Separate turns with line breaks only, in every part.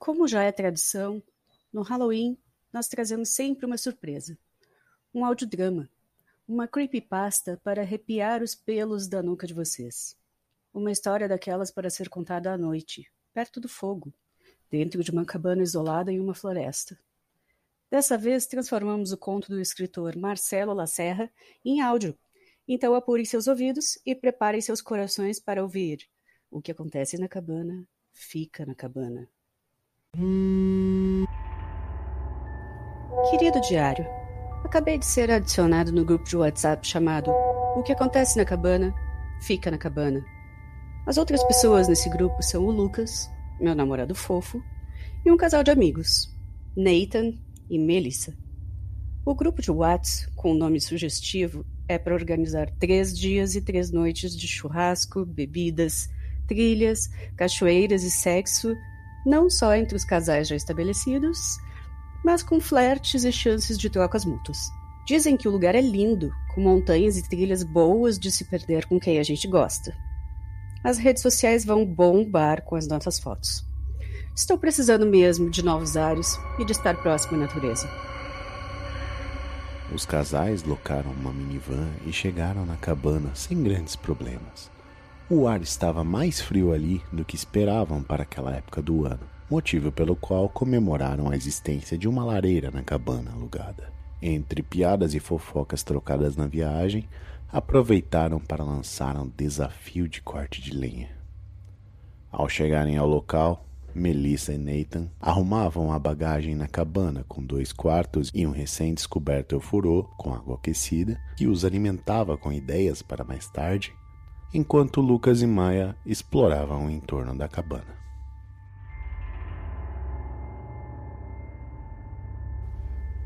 Como já é tradição, no Halloween nós trazemos sempre uma surpresa. Um audiodrama. Uma creepypasta para arrepiar os pelos da nuca de vocês. Uma história daquelas para ser contada à noite, perto do fogo, dentro de uma cabana isolada em uma floresta. Dessa vez transformamos o conto do escritor Marcelo Lacerra em áudio. Então apurem seus ouvidos e preparem seus corações para ouvir. O que acontece na cabana, fica na cabana. Querido diário, acabei de ser adicionado no grupo de WhatsApp chamado O que acontece na cabana, fica na cabana. As outras pessoas nesse grupo são o Lucas, meu namorado fofo, e um casal de amigos, Nathan e Melissa. O grupo de WhatsApp, com o nome sugestivo, é para organizar três dias e três noites de churrasco, bebidas, trilhas, cachoeiras e sexo não só entre os casais já estabelecidos, mas com flertes e chances de trocas mútuas. Dizem que o lugar é lindo, com montanhas e trilhas boas de se perder com quem a gente gosta. As redes sociais vão bombar com as nossas fotos. Estou precisando mesmo de novos ares e de estar próximo à natureza.
Os casais locaram uma minivan e chegaram na cabana sem grandes problemas. O ar estava mais frio ali do que esperavam para aquela época do ano, motivo pelo qual comemoraram a existência de uma lareira na cabana alugada. Entre piadas e fofocas trocadas na viagem, aproveitaram para lançar um desafio de corte de lenha. Ao chegarem ao local, Melissa e Nathan arrumavam a bagagem na cabana com dois quartos e um recém-descoberto ofurô com água aquecida que os alimentava com ideias para mais tarde enquanto Lucas e Maia exploravam o entorno da cabana.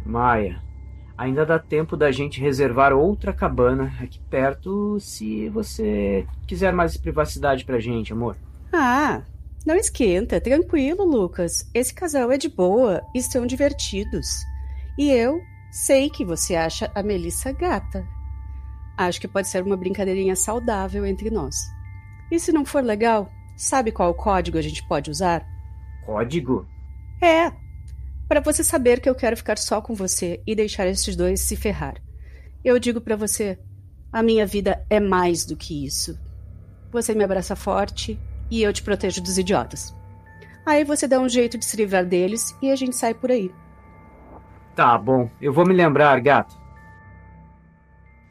Maia, ainda dá tempo da gente reservar outra cabana aqui perto se você quiser mais privacidade pra gente, amor.
Ah, não esquenta, tranquilo, Lucas. Esse casal é de boa e estão divertidos. E eu sei que você acha a Melissa gata. Acho que pode ser uma brincadeirinha saudável entre nós. E se não for legal, sabe qual código a gente pode usar?
Código?
É. Para você saber que eu quero ficar só com você e deixar esses dois se ferrar. Eu digo para você: a minha vida é mais do que isso. Você me abraça forte e eu te protejo dos idiotas. Aí você dá um jeito de se livrar deles e a gente sai por aí.
Tá bom, eu vou me lembrar, gato.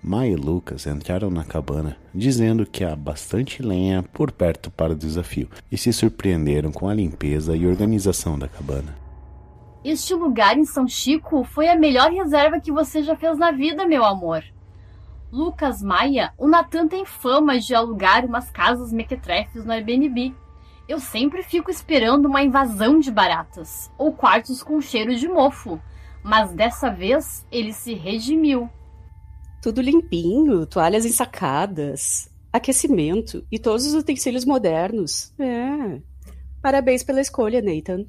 Mai e Lucas entraram na cabana dizendo que há bastante lenha por perto para o desafio e se surpreenderam com a limpeza e organização da cabana.
Este lugar em São Chico foi a melhor reserva que você já fez na vida, meu amor. Lucas Maia, o Natan tem fama de alugar umas casas mequetrefes no Airbnb. Eu sempre fico esperando uma invasão de baratas ou quartos com cheiro de mofo, mas dessa vez ele se redimiu
tudo limpinho, toalhas ensacadas, aquecimento e todos os utensílios modernos. É. Parabéns pela escolha, Nathan.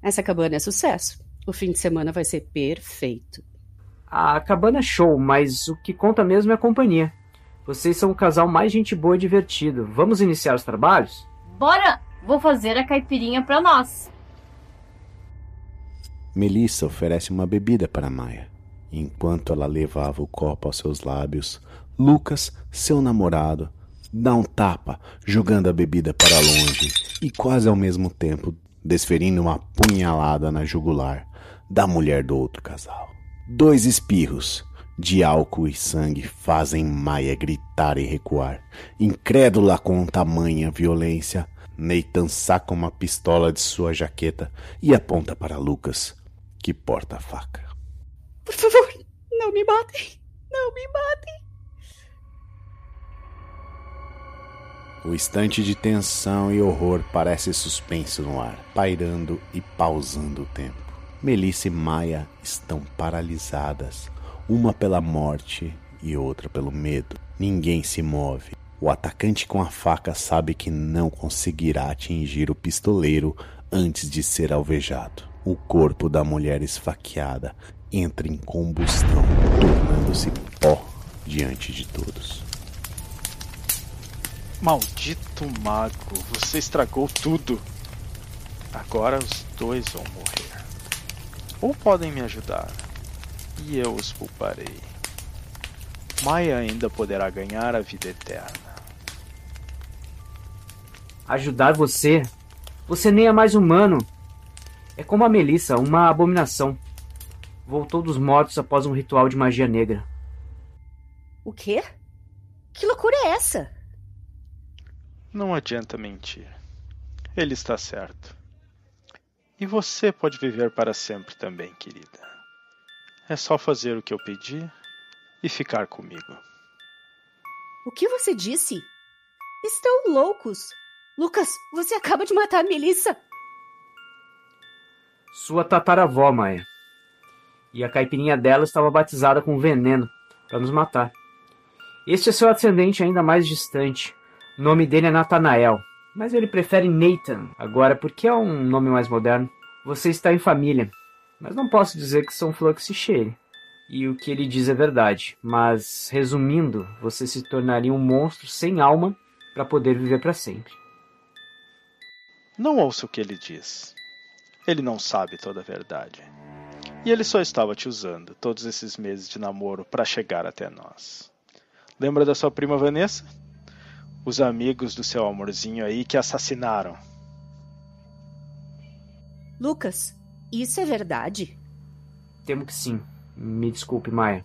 Essa cabana é sucesso. O fim de semana vai ser perfeito.
A cabana é show, mas o que conta mesmo é a companhia. Vocês são o casal mais gente boa e divertido. Vamos iniciar os trabalhos?
Bora! Vou fazer a caipirinha para nós.
Melissa oferece uma bebida para Maia. Enquanto ela levava o copo aos seus lábios, Lucas, seu namorado, dá um tapa, jogando a bebida para longe e quase ao mesmo tempo desferindo uma punhalada na jugular da mulher do outro casal. Dois espirros de álcool e sangue fazem Maia gritar e recuar. Incrédula com tamanha violência, Nathan saca uma pistola de sua jaqueta e aponta para Lucas, que porta a faca.
Por favor, não me matem! Não me matem!
O instante de tensão e horror parece suspenso no ar, pairando e pausando o tempo. Melissa e Maia estão paralisadas, uma pela morte e outra pelo medo. Ninguém se move. O atacante com a faca sabe que não conseguirá atingir o pistoleiro antes de ser alvejado. O corpo da mulher esfaqueada entra em combustão, tornando-se pó diante de todos.
Maldito mago, você estragou tudo. Agora os dois vão morrer. Ou podem me ajudar, e eu os pouparei. Maia ainda poderá ganhar a vida eterna.
Ajudar você? Você nem é mais humano. É como a Melissa, uma abominação. Voltou dos mortos após um ritual de magia negra.
O quê? Que loucura é essa?
Não adianta mentir. Ele está certo. E você pode viver para sempre também, querida. É só fazer o que eu pedi e ficar comigo.
O que você disse? Estão loucos. Lucas, você acaba de matar a Melissa.
Sua tataravó, Maia. E a caipirinha dela estava batizada com veneno para nos matar. Este é seu ascendente ainda mais distante. O nome dele é Nathanael, mas ele prefere Nathan agora porque é um nome mais moderno. Você está em família, mas não posso dizer que são flux e cheire. E o que ele diz é verdade, mas resumindo, você se tornaria um monstro sem alma para poder viver para sempre.
Não ouça o que ele diz. Ele não sabe toda a verdade. E ele só estava te usando todos esses meses de namoro para chegar até nós. Lembra da sua prima Vanessa? Os amigos do seu amorzinho aí que assassinaram.
Lucas, isso é verdade?
Temo que sim. Me desculpe, Maia.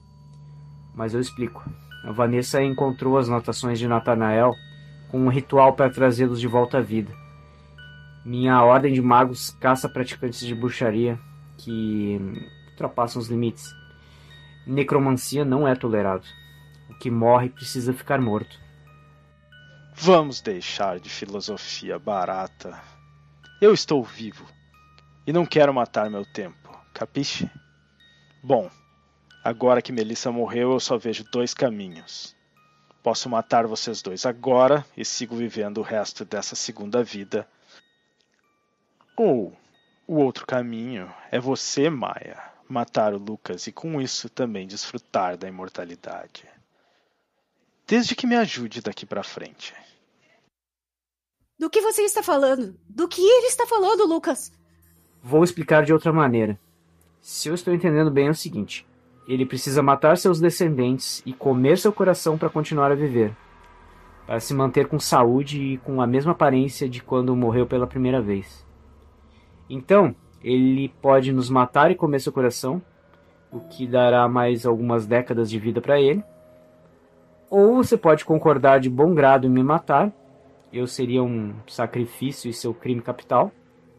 Mas eu explico. A Vanessa encontrou as notações de Natanael com um ritual para trazê-los de volta à vida. Minha ordem de magos caça praticantes de bruxaria que ultrapassam os limites. Necromancia não é tolerado. O que morre precisa ficar morto.
Vamos deixar de filosofia barata. Eu estou vivo e não quero matar meu tempo, capiche? Bom, agora que Melissa morreu, eu só vejo dois caminhos. Posso matar vocês dois agora e sigo vivendo o resto dessa segunda vida. Ou o outro caminho é você, Maia, matar o Lucas e com isso também desfrutar da imortalidade. Desde que me ajude daqui para frente.
Do que você está falando? Do que ele está falando, Lucas?
Vou explicar de outra maneira. Se eu estou entendendo bem, é o seguinte: ele precisa matar seus descendentes e comer seu coração para continuar a viver, para se manter com saúde e com a mesma aparência de quando morreu pela primeira vez. Então, ele pode nos matar e comer seu coração, o que dará mais algumas décadas de vida para ele. Ou você pode concordar de bom grado em me matar, eu seria um sacrifício e seu crime capital,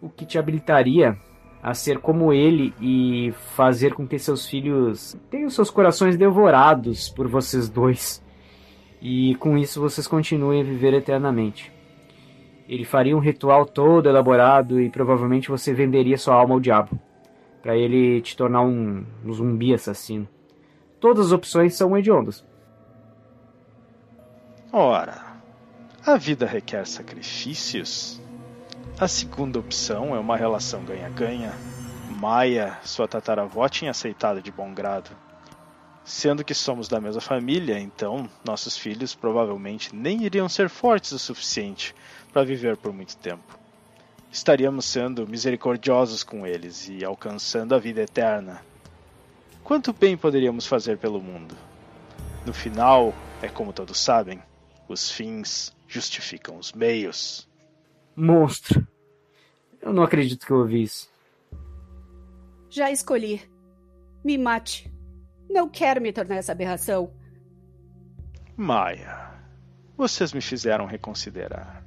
o que te habilitaria a ser como ele e fazer com que seus filhos tenham seus corações devorados por vocês dois. E com isso vocês continuem a viver eternamente. Ele faria um ritual todo elaborado e provavelmente você venderia sua alma ao diabo, para ele te tornar um, um zumbi assassino. Todas as opções são hediondas.
Ora, a vida requer sacrifícios? A segunda opção é uma relação ganha-ganha. Maia, sua tataravó, tinha aceitado de bom grado. Sendo que somos da mesma família, então nossos filhos provavelmente nem iriam ser fortes o suficiente para viver por muito tempo. Estaríamos sendo misericordiosos com eles e alcançando a vida eterna. Quanto bem poderíamos fazer pelo mundo? No final, é como todos sabem, os fins justificam os meios.
Monstro. Eu não acredito que eu ouvi isso.
Já escolhi. Me mate. Não quero me tornar essa aberração.
Maia, vocês me fizeram reconsiderar.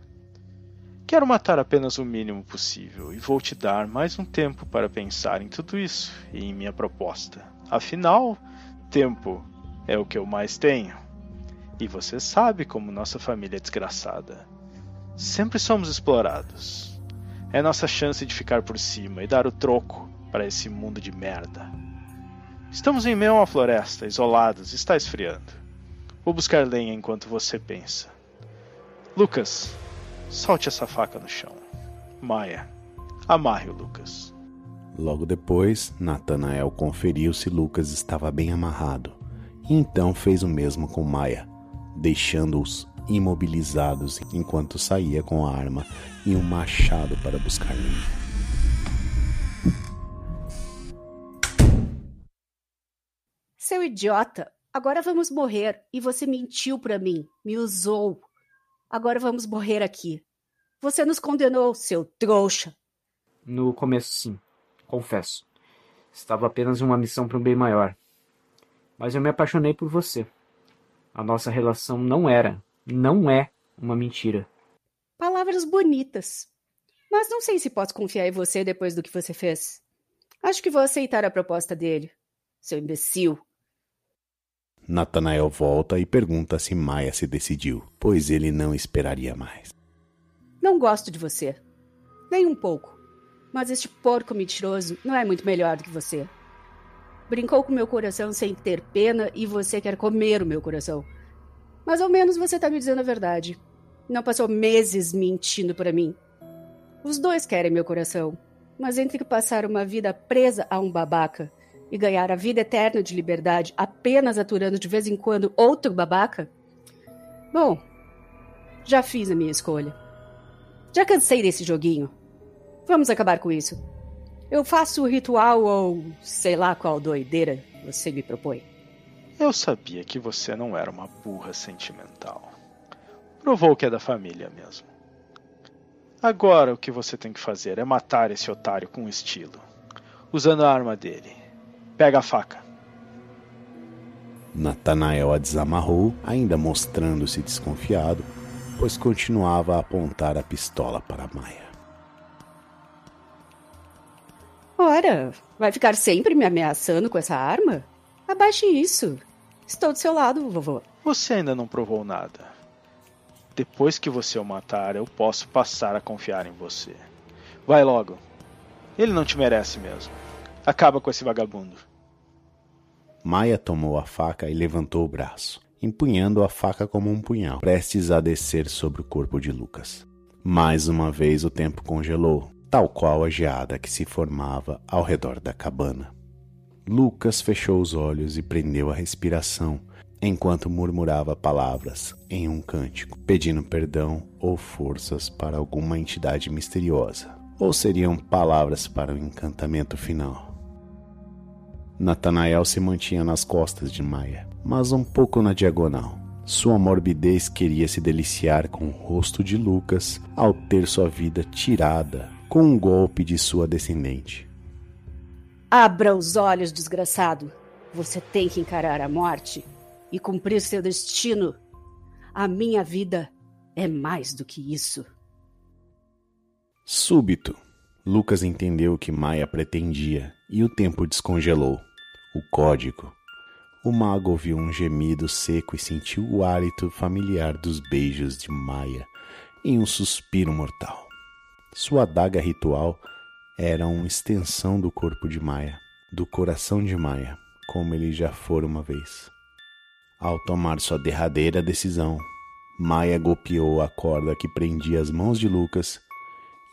Quero matar apenas o mínimo possível e vou te dar mais um tempo para pensar em tudo isso e em minha proposta. Afinal, tempo é o que eu mais tenho. E você sabe como nossa família é desgraçada. Sempre somos explorados. É nossa chance de ficar por cima e dar o troco para esse mundo de merda. Estamos em meio a uma floresta, isolados, está esfriando. Vou buscar lenha enquanto você pensa. Lucas, solte essa faca no chão. Maia, amarre o Lucas.
Logo depois, Natanael conferiu se Lucas estava bem amarrado, e então fez o mesmo com Maia, deixando-os imobilizados enquanto saía com a arma e um machado para buscar lenha.
Seu idiota, agora vamos morrer e você mentiu para mim, me usou. Agora vamos morrer aqui. Você nos condenou, seu trouxa.
No começo, sim. Confesso. Estava apenas em uma missão para um bem maior. Mas eu me apaixonei por você. A nossa relação não era, não é uma mentira.
Palavras bonitas. Mas não sei se posso confiar em você depois do que você fez. Acho que vou aceitar a proposta dele. Seu imbecil.
Natanael volta e pergunta se Maia se decidiu, pois ele não esperaria mais.
Não gosto de você. Nem um pouco. Mas este porco mentiroso não é muito melhor do que você. Brincou com meu coração sem ter pena e você quer comer o meu coração. Mas ao menos você está me dizendo a verdade. Não passou meses mentindo para mim. Os dois querem meu coração. Mas entre passar uma vida presa a um babaca e ganhar a vida eterna de liberdade apenas aturando de vez em quando outro babaca? Bom, já fiz a minha escolha. Já cansei desse joguinho. Vamos acabar com isso. Eu faço o ritual ou sei lá qual doideira você me propõe.
Eu sabia que você não era uma burra sentimental. Provou que é da família mesmo. Agora o que você tem que fazer é matar esse otário com estilo, usando a arma dele. Pega a faca.
Natanael a desamarrou, ainda mostrando-se desconfiado, pois continuava a apontar a pistola para Maia.
Ora, vai ficar sempre me ameaçando com essa arma? Abaixe isso. Estou do seu lado, vovô.
Você ainda não provou nada. Depois que você o matar, eu posso passar a confiar em você. Vai logo. Ele não te merece mesmo. Acaba com esse vagabundo.
Maia tomou a faca e levantou o braço, empunhando a faca como um punhal, prestes a descer sobre o corpo de Lucas. Mais uma vez o tempo congelou, tal qual a geada que se formava ao redor da cabana. Lucas fechou os olhos e prendeu a respiração enquanto murmurava palavras em um cântico, pedindo perdão ou forças para alguma entidade misteriosa, ou seriam palavras para o encantamento final. Natanael se mantinha nas costas de Maia, mas um pouco na diagonal. Sua morbidez queria se deliciar com o rosto de Lucas ao ter sua vida tirada com um golpe de sua descendente.
Abra os olhos, desgraçado. Você tem que encarar a morte e cumprir seu destino. A minha vida é mais do que isso.
Súbito, Lucas entendeu o que Maia pretendia e o tempo descongelou. O código. O mago ouviu um gemido seco e sentiu o hálito familiar dos beijos de Maia em um suspiro mortal. Sua adaga ritual era uma extensão do corpo de Maia, do coração de Maia, como ele já fora uma vez. Ao tomar sua derradeira decisão, Maia golpeou a corda que prendia as mãos de Lucas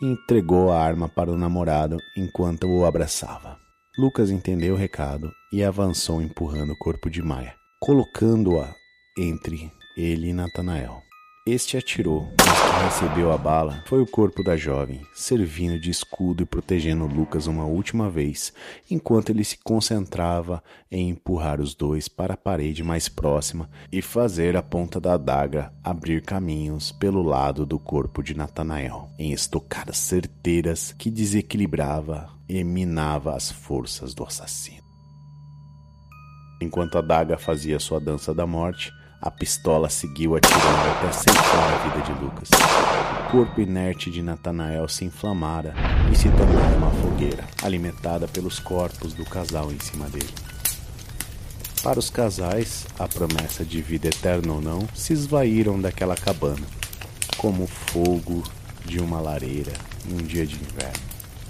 e entregou a arma para o namorado enquanto o abraçava. Lucas entendeu o recado e avançou empurrando o corpo de Maia, colocando-a entre ele e Natanael. Este atirou, mas quem recebeu a bala foi o corpo da jovem, servindo de escudo e protegendo Lucas uma última vez, enquanto ele se concentrava em empurrar os dois para a parede mais próxima e fazer a ponta da adaga abrir caminhos pelo lado do corpo de Natanael, em estocadas certeiras que desequilibrava e minava as forças do assassino. Enquanto a adaga fazia sua dança da morte, a pistola seguiu atirando até ceifar a vida de Lucas. O corpo inerte de Natanael se inflamara e se tornara uma fogueira, alimentada pelos corpos do casal em cima dele. Para os casais, a promessa de vida eterna ou não se esvaíram daquela cabana, como o fogo de uma lareira em um dia de inverno,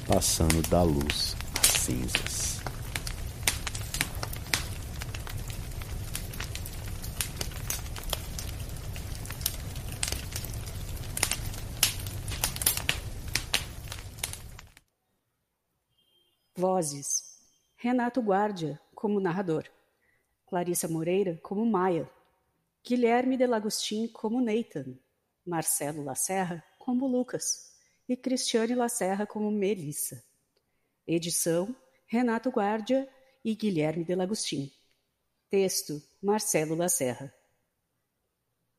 passando da luz às cinzas.
Vozes: Renato Guardia, como narrador, Clarissa Moreira, como Maia, Guilherme de Lagostin, como Nathan, Marcelo Lacerra, como Lucas, e Cristiane Lacerra, como Melissa. Edição: Renato Guardia e Guilherme Delagostin. Texto: Marcelo Lacerra.